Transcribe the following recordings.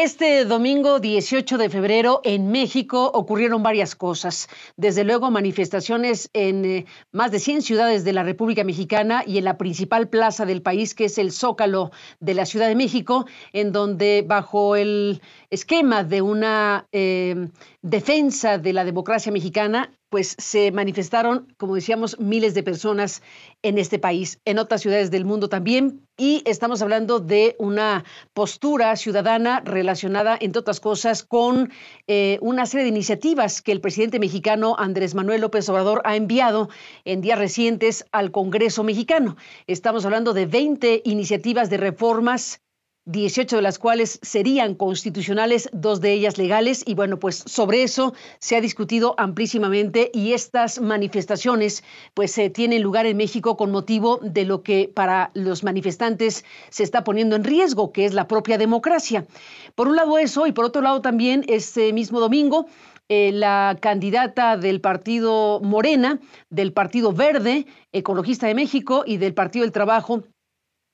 Este domingo 18 de febrero en México ocurrieron varias cosas. Desde luego manifestaciones en eh, más de 100 ciudades de la República Mexicana y en la principal plaza del país, que es el Zócalo de la Ciudad de México, en donde bajo el esquema de una eh, defensa de la democracia mexicana, pues se manifestaron, como decíamos, miles de personas en este país, en otras ciudades del mundo también, y estamos hablando de una postura ciudadana relacionada, entre otras cosas, con eh, una serie de iniciativas que el presidente mexicano Andrés Manuel López Obrador ha enviado en días recientes al Congreso mexicano. Estamos hablando de 20 iniciativas de reformas 18 de las cuales serían constitucionales, dos de ellas legales. Y bueno, pues sobre eso se ha discutido amplísimamente y estas manifestaciones pues se tienen lugar en México con motivo de lo que para los manifestantes se está poniendo en riesgo, que es la propia democracia. Por un lado eso y por otro lado también este mismo domingo eh, la candidata del partido Morena, del Partido Verde, Ecologista de México y del Partido del Trabajo,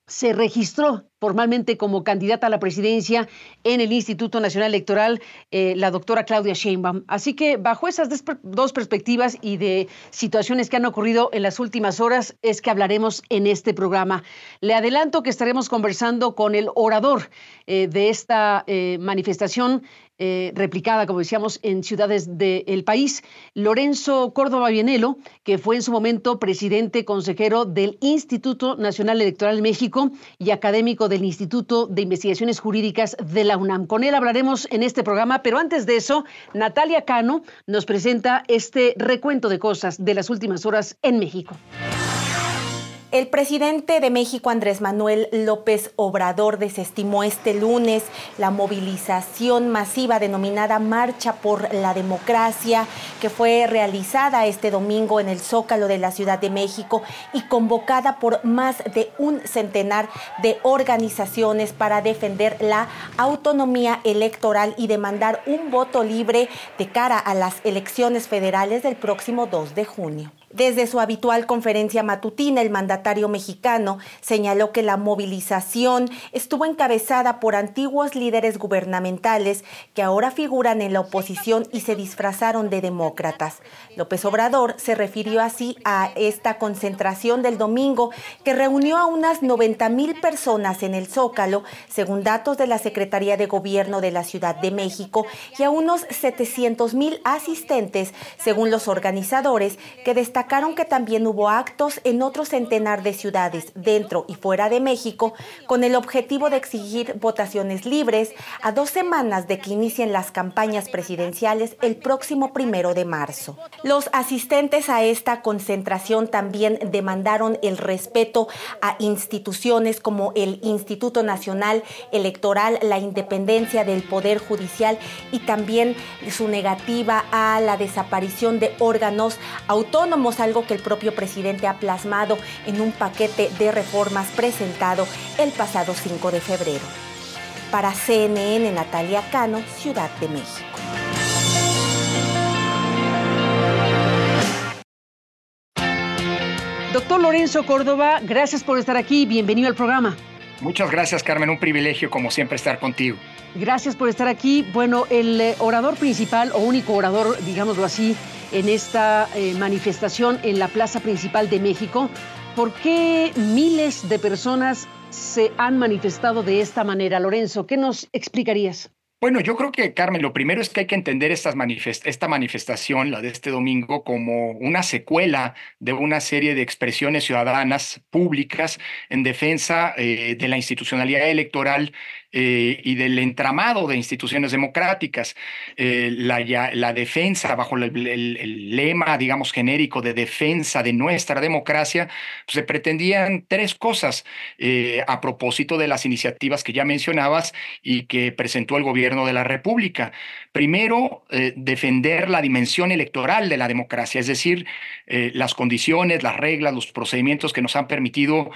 se registró formalmente como candidata a la presidencia en el Instituto Nacional Electoral, eh, la doctora Claudia Sheinbaum. Así que bajo esas dos perspectivas y de situaciones que han ocurrido en las últimas horas es que hablaremos en este programa. Le adelanto que estaremos conversando con el orador eh, de esta eh, manifestación, replicada, como decíamos, en ciudades del país. Lorenzo Córdoba Bienelo, que fue en su momento presidente consejero del Instituto Nacional Electoral México y académico del Instituto de Investigaciones Jurídicas de la UNAM. Con él hablaremos en este programa, pero antes de eso, Natalia Cano nos presenta este recuento de cosas de las últimas horas en México. El presidente de México, Andrés Manuel López Obrador, desestimó este lunes la movilización masiva denominada Marcha por la Democracia, que fue realizada este domingo en el Zócalo de la Ciudad de México y convocada por más de un centenar de organizaciones para defender la autonomía electoral y demandar un voto libre de cara a las elecciones federales del próximo 2 de junio. Desde su habitual conferencia matutina, el mandatario mexicano señaló que la movilización estuvo encabezada por antiguos líderes gubernamentales que ahora figuran en la oposición y se disfrazaron de demócratas. López Obrador se refirió así a esta concentración del domingo que reunió a unas 90 mil personas en el Zócalo, según datos de la Secretaría de Gobierno de la Ciudad de México, y a unos 700 mil asistentes, según los organizadores, que destacaron destacaron que también hubo actos en otro centenar de ciudades dentro y fuera de México con el objetivo de exigir votaciones libres a dos semanas de que inicien las campañas presidenciales el próximo primero de marzo. Los asistentes a esta concentración también demandaron el respeto a instituciones como el Instituto Nacional Electoral, la independencia del Poder Judicial y también su negativa a la desaparición de órganos autónomos algo que el propio presidente ha plasmado en un paquete de reformas presentado el pasado 5 de febrero. Para CNN, Natalia Cano, Ciudad de México. Doctor Lorenzo Córdoba, gracias por estar aquí. Bienvenido al programa. Muchas gracias, Carmen. Un privilegio, como siempre, estar contigo. Gracias por estar aquí. Bueno, el eh, orador principal, o único orador, digámoslo así, en esta eh, manifestación en la plaza principal de México. ¿Por qué miles de personas se han manifestado de esta manera? Lorenzo, ¿qué nos explicarías? Bueno, yo creo que, Carmen, lo primero es que hay que entender esta manifestación, la de este domingo, como una secuela de una serie de expresiones ciudadanas públicas en defensa eh, de la institucionalidad electoral eh, y del entramado de instituciones democráticas. Eh, la, la, defensa, bajo el, lema, digamos, genérico de defensa de nuestra democracia, pues, se pretendían tres cosas eh, a propósito de las iniciativas que ya mencionabas y que presentó el gobierno de la República. Primero, defender la dimensión electoral de la democracia, es decir, las condiciones, las reglas, los procedimientos que nos han permitido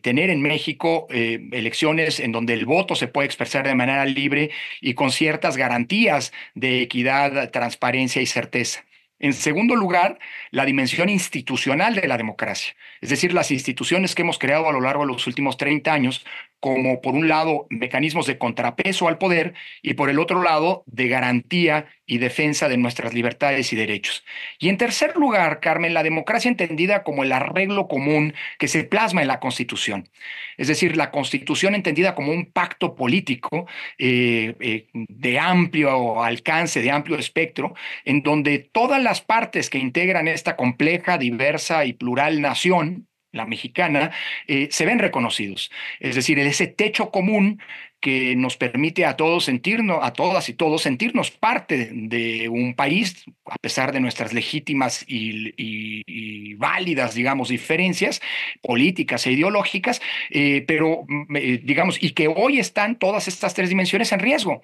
tener en México elecciones en donde el voto se puede expresar de manera libre y con ciertas garantías de equidad, transparencia y certeza. En segundo lugar, la dimensión institucional de la democracia, es decir, las instituciones que hemos creado a lo largo de los últimos 30 años como, por un lado, mecanismos de contrapeso al poder y, por el otro lado, de garantía y defensa de nuestras libertades y derechos. Y en tercer lugar, Carmen, la democracia entendida como el arreglo común que se plasma en la Constitución. Es decir, la Constitución entendida como un pacto político eh, eh, de amplio alcance, de amplio espectro, en donde todas las partes que integran esta compleja, diversa y plural nación, la mexicana, eh, se ven reconocidos. Es decir, ese techo común que nos permite a todos sentirnos, a todas y todos sentirnos parte de un país, a pesar de nuestras legítimas y, válidas, digamos, diferencias políticas e ideológicas, eh, pero, mm, eh, digamos, y que hoy están todas estas tres dimensiones en riesgo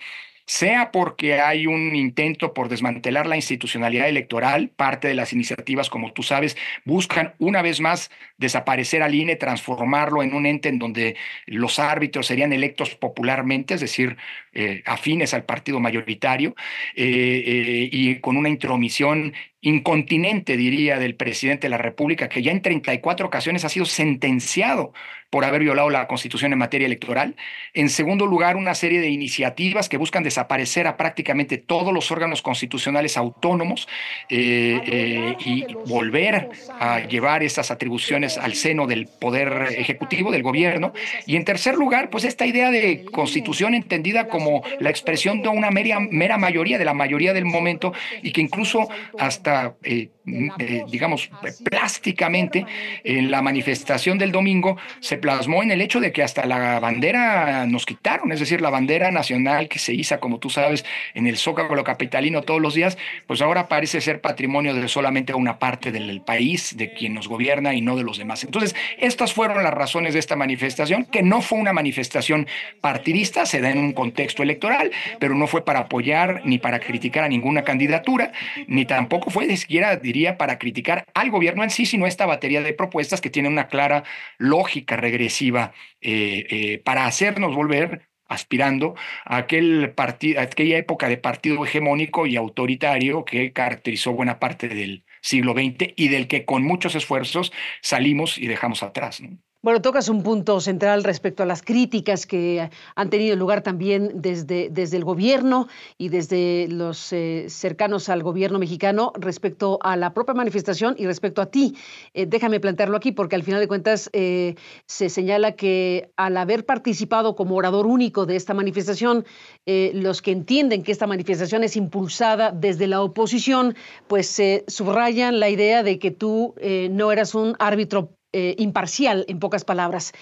sea porque hay un intento por desmantelar la institucionalidad electoral, parte de las iniciativas, como tú sabes, buscan una vez más desaparecer al INE, transformarlo en un ente en donde los árbitros serían electos popularmente, es decir, eh, afines al partido mayoritario, eh, eh, y con una intromisión incontinente, diría, del presidente de la República, que ya en 34 ocasiones ha sido sentenciado por haber violado la Constitución en materia electoral. En segundo lugar, una serie de iniciativas que buscan desaparecer a prácticamente todos los órganos constitucionales autónomos eh, eh, y volver a llevar esas atribuciones al seno del poder ejecutivo, del gobierno. Y en tercer lugar, pues esta idea de constitución entendida como la expresión de una mera, mera mayoría, de la mayoría del momento, y que incluso hasta eh, eh, digamos, plásticamente en la manifestación del domingo se plasmó en el hecho de que hasta la bandera nos quitaron, es decir, la bandera nacional que se iza, como tú sabes, en el Zócalo capitalino todos los días, pues ahora parece ser patrimonio de solamente una parte del país, de quien nos gobierna y no de los demás. Entonces, estas fueron las razones de esta manifestación, que no fue una manifestación partidista, se da en un contexto electoral, pero no fue para apoyar ni para criticar a ninguna candidatura, ni tampoco fue de siquiera, diría, para criticar al gobierno en sí, sino esta batería de propuestas que tiene una clara lógica regresiva eh, eh, para hacernos volver aspirando a, aquel a aquella época de partido hegemónico y autoritario que caracterizó buena parte del siglo XX y del que con muchos esfuerzos salimos y dejamos atrás. Bueno, tocas un punto central respecto a las críticas que han tenido lugar también desde, desde el gobierno y desde los eh, cercanos al gobierno mexicano respecto a la propia manifestación y respecto a ti. Eh, déjame plantearlo aquí porque al final de cuentas eh, se señala que al haber participado como orador único de esta manifestación, los que entienden que esta manifestación es impulsada desde la oposición, pues subrayan la idea de que tú no eras un árbitro eh, imparcial, en pocas palabras.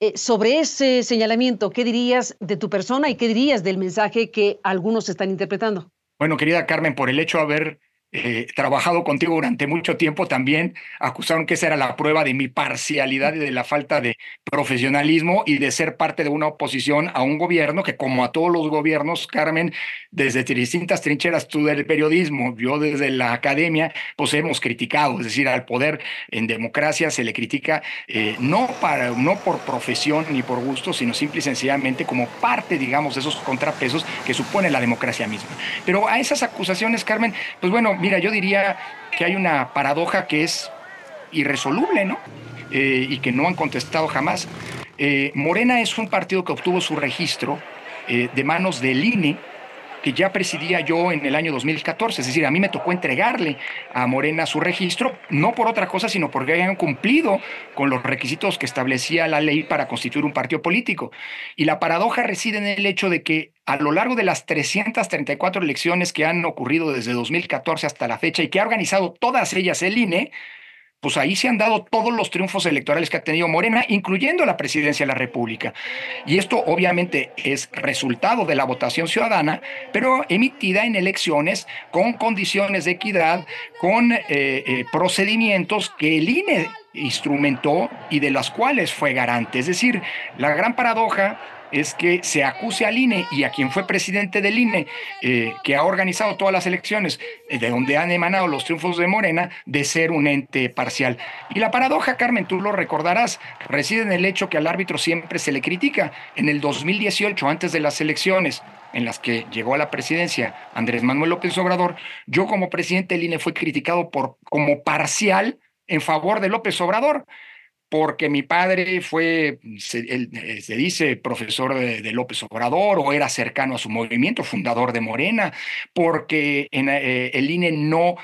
Eh, sobre ese señalamiento, ¿qué dirías de tu persona y qué dirías del mensaje que algunos están interpretando? Bueno, querida Carmen, por el hecho de haber eh, trabajado contigo durante mucho tiempo, también acusaron que esa era la prueba de mi parcialidad y de la falta de profesionalismo y de ser parte de una oposición a un gobierno que, como a todos los gobiernos, Carmen, desde distintas trincheras, tú del periodismo, yo desde la academia, pues hemos criticado, es decir, al poder en democracia se le critica eh, no, para, no por profesión ni por gusto, sino simple y sencillamente como parte, digamos, de esos contrapesos que supone la democracia misma. Pero a esas acusaciones, Carmen, pues bueno, mira, yo diría que hay una paradoja que es irresoluble, ¿no? Eh, y que no han contestado jamás. Eh, Morena es un partido que obtuvo su registro eh, de manos del INE que ya presidía yo en el año 2014. Es decir, a mí me tocó entregarle a Morena su registro, no por otra cosa, sino porque habían cumplido con los requisitos que establecía la ley para constituir un partido político. Y la paradoja reside en el hecho de que a lo largo de las 334 elecciones que han ocurrido desde 2014 hasta la fecha y que ha organizado todas ellas el INE, pues ahí se han dado todos los triunfos electorales que ha tenido Morena, incluyendo la presidencia de la República. Y esto obviamente es resultado de la votación ciudadana, pero emitida en elecciones con condiciones de equidad, con eh, eh, procedimientos que el INE instrumentó y de las cuales fue garante. Es decir, la gran paradoja es que se acuse al INE y a quien fue presidente del INE, eh, que ha organizado todas las elecciones, eh, de donde han emanado los triunfos de Morena, de ser un ente parcial. Y la paradoja, Carmen, tú lo recordarás, reside en el hecho que al árbitro siempre se le critica. En el 2018, antes de las elecciones, en las que llegó a la presidencia Andrés Manuel López Obrador, yo como presidente del INE fui criticado por, como parcial en favor de López Obrador porque mi padre fue, se, eh, dice, profesor de, López Obrador o era cercano a su movimiento, fundador de Morena, porque en, eh, el INE no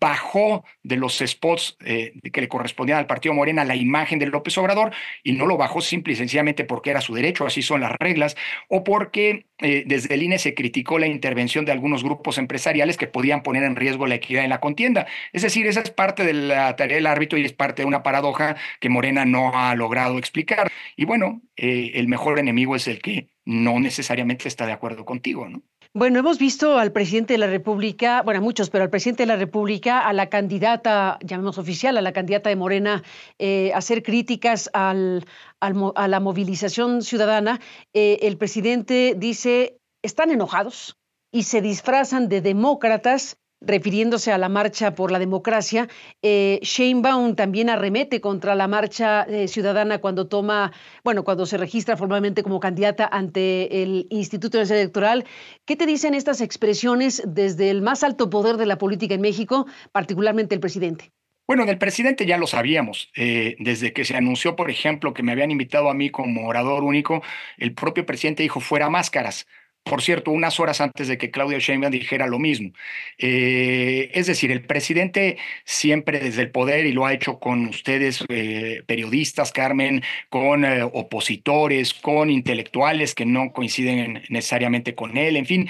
bajó de los spots eh, que le correspondían al partido Morena la imagen de López Obrador y no lo bajó simple y sencillamente porque era su derecho, así son las reglas, o porque eh, desde el INE se criticó la intervención de algunos grupos empresariales que podían poner en riesgo la equidad en la contienda. Es decir, esa es parte de la tarea del árbitro y es parte de una paradoja que Morena no ha logrado explicar. Y bueno, eh, el mejor enemigo es el que no necesariamente está de acuerdo contigo, ¿no? Bueno, hemos visto al presidente de la República, bueno, a muchos, pero al presidente de la República, a la candidata, llamemos oficial, a la candidata de Morena, eh, hacer críticas al, a la movilización ciudadana. Eh, el presidente dice, están enojados y se disfrazan de demócratas refiriéndose a la marcha por la democracia. Eh, Sheinbaum también arremete contra la marcha eh, ciudadana cuando toma, bueno, cuando se registra formalmente como candidata ante el Instituto Electoral. ¿Qué te dicen estas expresiones desde el más alto poder de la política en México, particularmente el presidente? Bueno, del presidente ya lo sabíamos. Eh, desde que se anunció, por ejemplo, que me habían invitado a mí como orador único, el propio presidente dijo fuera máscaras por cierto, unas horas antes de que Claudia Sheinbaum dijera lo mismo. Eh, es decir, el presidente siempre desde el poder, y lo ha hecho con ustedes, eh, periodistas, Carmen, con eh, opositores, con intelectuales que no coinciden necesariamente con él, en fin,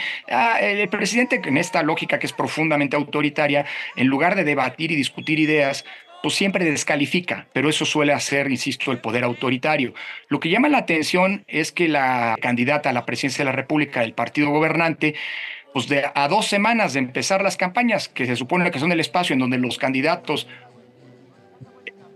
el presidente en esta lógica que es profundamente autoritaria, en lugar de debatir y discutir ideas, pues siempre descalifica, pero eso suele hacer, insisto, el poder autoritario. Lo que llama la atención es que la candidata a la presidencia de la República del partido gobernante, pues de a dos semanas de empezar las campañas, que se supone que son el espacio en donde los candidatos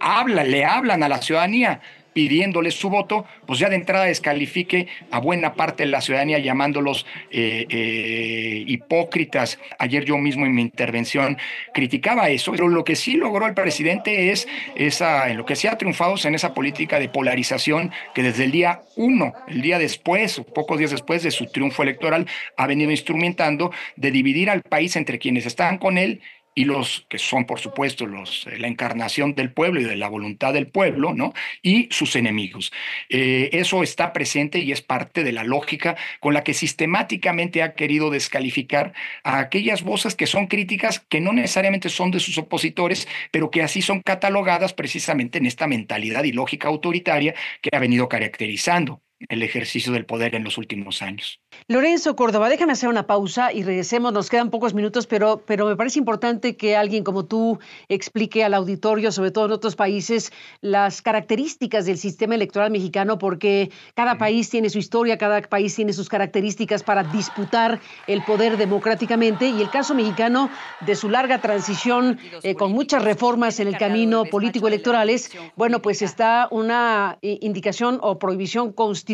hablan, le hablan a la ciudadanía, pidiéndole su voto, pues ya de entrada descalifique a buena parte de la ciudadanía llamándolos eh, eh, hipócritas. Ayer yo mismo en mi intervención criticaba eso, pero lo que sí logró el presidente es esa, en lo que se ha triunfado en esa política de polarización que desde el día uno, el día después, o pocos días después de su triunfo electoral, ha venido instrumentando de dividir al país entre quienes están con él y los que son, por supuesto, los, eh, la encarnación del pueblo y de la voluntad del pueblo, ¿no? Y sus enemigos. Eh, eso está presente y es parte de la lógica con la que sistemáticamente ha querido descalificar a aquellas voces que son críticas, que no necesariamente son de sus opositores, pero que así son catalogadas precisamente en esta mentalidad y lógica autoritaria que ha venido caracterizando el ejercicio del poder en los últimos años. Lorenzo Córdoba, déjame hacer una pausa y regresemos, nos quedan pocos minutos, pero, pero me parece importante que alguien como tú explique al auditorio, sobre todo en otros países, las características del sistema electoral mexicano, porque cada país tiene su historia, cada país tiene sus características para disputar el poder democráticamente. Y el caso mexicano de su larga transición eh, con muchas reformas en el camino político electorales, bueno, pues está una indicación o prohibición constitucional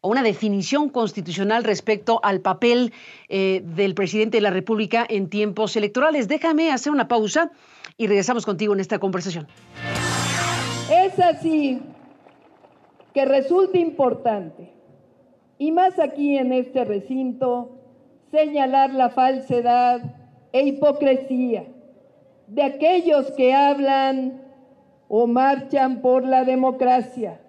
o una definición constitucional respecto al papel eh, del presidente de la República en tiempos electorales. Déjame hacer una pausa y regresamos contigo en esta conversación. Es así que resulta importante, y más aquí en este recinto, señalar la falsedad e hipocresía de aquellos que hablan o marchan por la democracia,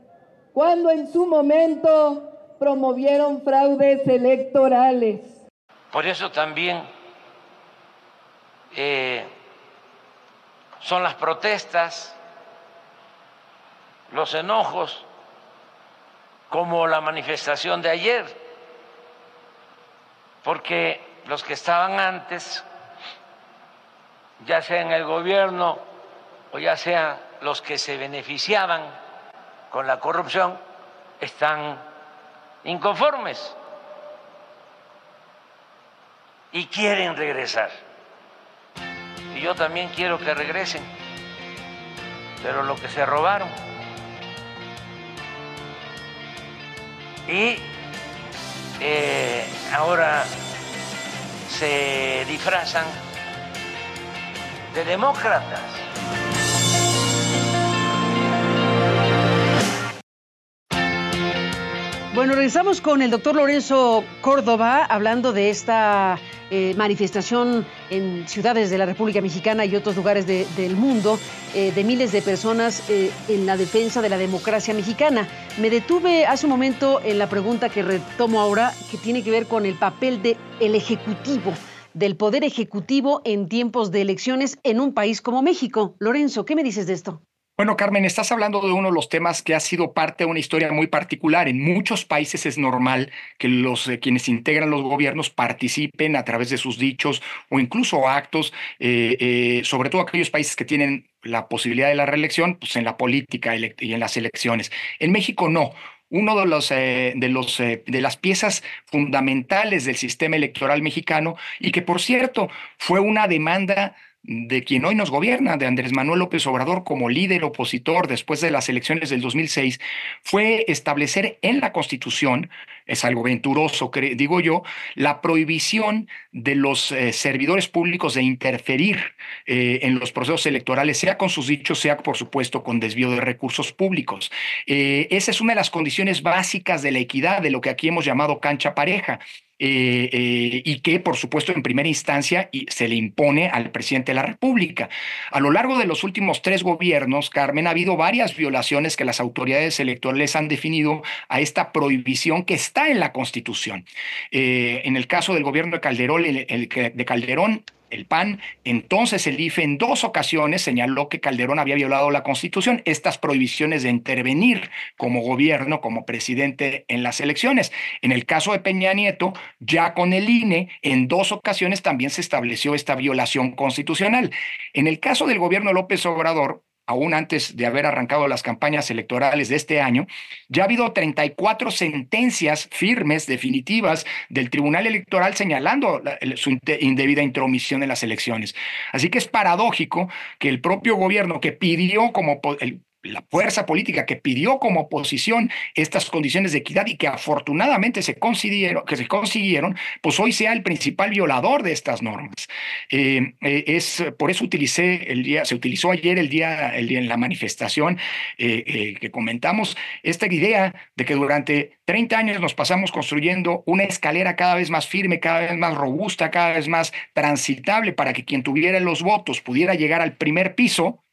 cuando en su momento promovieron fraudes electorales. Por eso también eh, son las protestas, los enojos, como la manifestación de ayer, porque los que estaban antes, ya sea en el gobierno o ya sea los que se beneficiaban con la corrupción, están inconformes y quieren regresar. Y yo también quiero que regresen, pero lo que se robaron. Y eh, ahora se disfrazan de demócratas. Bueno, regresamos con el doctor Lorenzo Córdoba hablando de esta eh, manifestación en ciudades de la República Mexicana y otros lugares del mundo eh, de miles de personas eh, en la defensa de la democracia mexicana. Me detuve hace un momento en la pregunta que retomo ahora, que tiene que ver con el papel del el Ejecutivo del Poder Ejecutivo en tiempos de elecciones en un país como México. Lorenzo, ¿qué me dices de esto? Bueno, Carmen, estás hablando de uno de los temas que ha sido parte de una historia muy particular. En muchos países es normal que los eh, quienes integran los gobiernos participen a través de sus dichos o incluso actos, eh, eh, sobre todo aquellos países que tienen la posibilidad de la reelección, pues en la política y en las elecciones. En México no uno de los, de los de las piezas fundamentales del sistema electoral mexicano y que por cierto fue una demanda de quien hoy nos gobierna, de Andrés Manuel López Obrador como líder opositor después de las elecciones del 2006, fue establecer en la Constitución, es algo venturoso, digo yo, la prohibición de los eh, servidores públicos de interferir eh, en los procesos electorales, sea con sus dichos, sea por supuesto con desvío de recursos públicos. Eh, esa es una de las condiciones básicas de la equidad, de lo que aquí hemos llamado cancha pareja. Eh, eh, y que, por supuesto, en primera instancia se le impone al presidente de la República. A lo largo de los últimos tres gobiernos, Carmen, ha habido varias violaciones que las autoridades electorales han definido a esta prohibición que está en la Constitución. Eh, en el caso del gobierno de Calderón, de Calderón el PAN. Entonces el IFE en dos ocasiones señaló que Calderón había violado la Constitución, estas prohibiciones de intervenir como gobierno, como presidente en las elecciones. En el caso de Peña Nieto, ya con el INE, en dos ocasiones también se estableció esta violación constitucional. En el caso del gobierno López Obrador, aún antes de haber arrancado las campañas electorales de este año, ya ha habido 34 sentencias firmes, definitivas, del Tribunal Electoral señalando su indebida intromisión en las elecciones. Así que es paradójico que el propio gobierno que pidió como el la fuerza política que pidió como oposición estas condiciones de equidad y que afortunadamente se consiguieron, que se consiguieron pues hoy sea el principal violador de estas normas. Eh, eh, es por eso utilicé el día, se utilizó ayer el día, el día en la manifestación eh, que comentamos esta idea de que durante 30 años nos pasamos construyendo una escalera cada vez más firme, cada vez más robusta, cada vez más transitable para que quien tuviera los votos pudiera llegar al primer piso.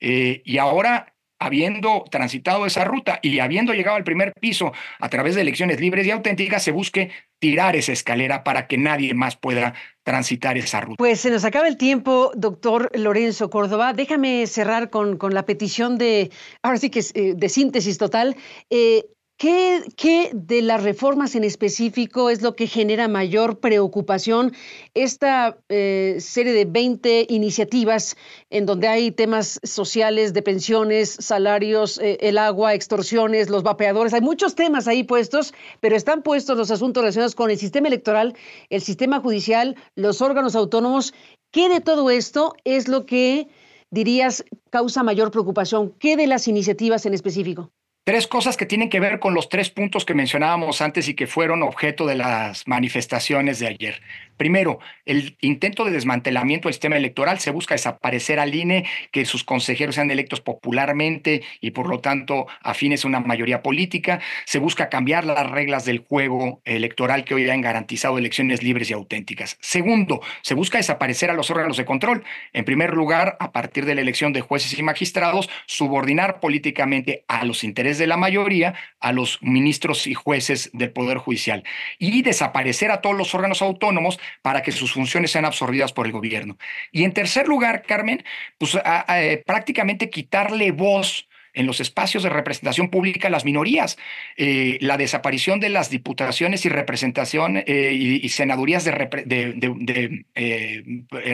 y ahora habiendo transitado esa ruta y habiendo llegado al primer piso a través de elecciones libres y auténticas, se busque tirar esa escalera para que nadie más pueda transitar esa ruta. Pues se nos acaba el tiempo, doctor Lorenzo Córdoba. Déjame cerrar con, con la petición de, ahora sí que eh, de síntesis total. Eh, ¿Qué, de las reformas en específico es lo que genera mayor preocupación? Esta eh, serie de 20 iniciativas en donde hay temas sociales de pensiones, salarios, eh, el agua, extorsiones, los vapeadores, hay muchos temas ahí puestos, pero están puestos los asuntos relacionados con el sistema electoral, el sistema judicial, los órganos autónomos. ¿Qué de todo esto es lo que dirías causa mayor preocupación? ¿Qué de las iniciativas en específico? Tres cosas que tienen que ver con los tres puntos que mencionábamos antes y que fueron objeto de las manifestaciones de ayer. Primero, el intento de desmantelamiento del sistema electoral. Se busca desaparecer al INE, que sus consejeros sean electos popularmente y por lo tanto afines a una mayoría política. Se busca cambiar las reglas del juego electoral que hoy han garantizado elecciones libres y auténticas. Segundo, se busca desaparecer a los órganos de control. En primer lugar, a partir de la elección de jueces y magistrados, subordinar políticamente a los intereses de la mayoría a los ministros y jueces del Poder Judicial y desaparecer a todos los órganos autónomos para que sus funciones sean absorbidas por el gobierno. Y en tercer lugar, Carmen, pues eh, prácticamente quitarle voz en los espacios de representación pública las minorías, eh, la desaparición de las diputaciones y representación eh, y, senadurías de,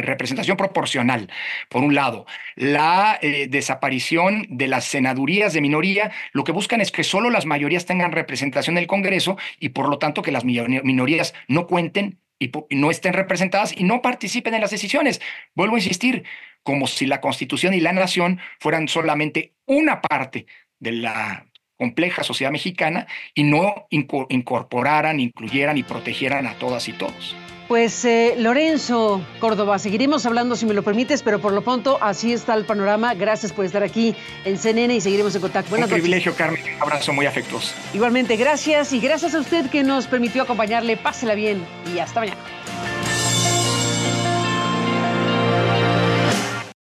representación proporcional, por un lado, la desaparición de las senadurías de minoría, lo que buscan es que solo las mayorías tengan representación en el Congreso y por lo tanto que las minorías no cuenten y, no estén representadas y no participen en las decisiones. Vuelvo a insistir, como si la Constitución y la nación fueran solamente una parte de la compleja sociedad mexicana y no incorporaran, incluyeran y protegieran a todas y todos. Pues eh, Lorenzo Córdoba, seguiremos hablando si me lo permites, pero por lo pronto así está el panorama. Gracias por estar aquí en CNN y seguiremos en contacto. Un privilegio, Carmen. Un abrazo muy afectuoso. Igualmente, gracias y gracias a usted que nos permitió acompañarle. Pásela bien y hasta mañana.